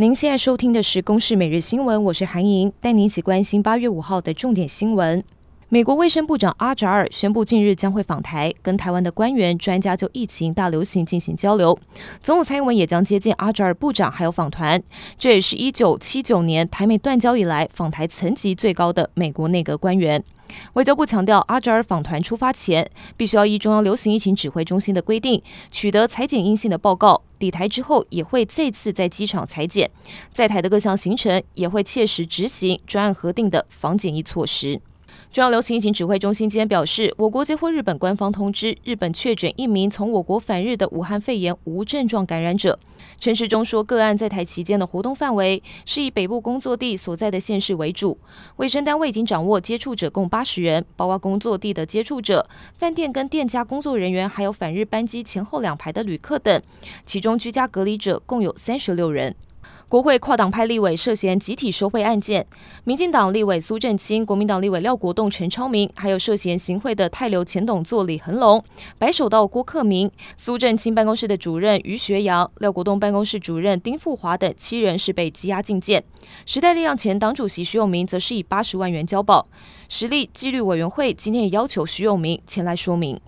您现在收听的是《公视每日新闻》，我是韩莹，带您一起关心八月五号的重点新闻。美国卫生部长阿扎尔宣布，近日将会访台，跟台湾的官员、专家就疫情大流行进行交流。总统蔡英文也将接见阿扎尔部长，还有访团。这也是一九七九年台美断交以来访台层级最高的美国内阁官员。外交部强调，阿扎尔访团出发前，必须要依中央流行疫情指挥中心的规定，取得裁剪阴性的报告。抵台之后，也会再次在机场裁剪。在台的各项行程，也会切实执行专案核定的防检疫措施。中央流行疫情指挥中心今天表示，我国接获日本官方通知，日本确诊一名从我国返日的武汉肺炎无症状感染者。陈时中说，个案在台期间的活动范围是以北部工作地所在的县市为主。卫生单位已经掌握接触者共八十人，包括工作地的接触者、饭店跟店家工作人员，还有返日班机前后两排的旅客等。其中居家隔离者共有三十六人。国会跨党派立委涉嫌集体收贿案件，民进党立委苏震清、国民党立委廖国栋、陈超明，还有涉嫌行贿的泰流前董座李恒龙、白手道郭克明、苏震清办公室的主任于学阳、廖国栋办公室主任丁富华等七人是被羁押禁见。时代力量前党主席徐永明则是以八十万元交保。实力纪律委员会今天也要求徐永明前来说明。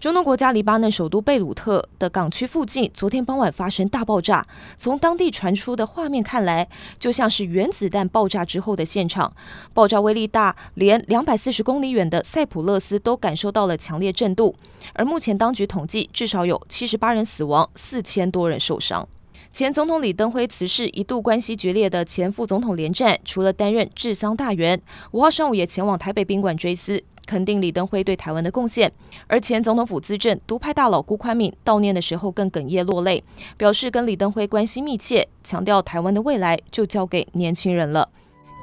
中东国家黎巴嫩首都贝鲁特的港区附近，昨天傍晚发生大爆炸。从当地传出的画面看来，就像是原子弹爆炸之后的现场。爆炸威力大，连两百四十公里远的塞浦路斯都感受到了强烈震度。而目前当局统计，至少有七十八人死亡，四千多人受伤。前总统李登辉辞世，一度关系决裂的前副总统连战，除了担任治丧大员，五号上午也前往台北宾馆追思。肯定李登辉对台湾的贡献，而前总统府资政独派大佬辜宽敏悼念的时候更哽咽落泪，表示跟李登辉关系密切，强调台湾的未来就交给年轻人了。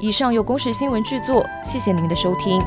以上由公视新闻制作，谢谢您的收听。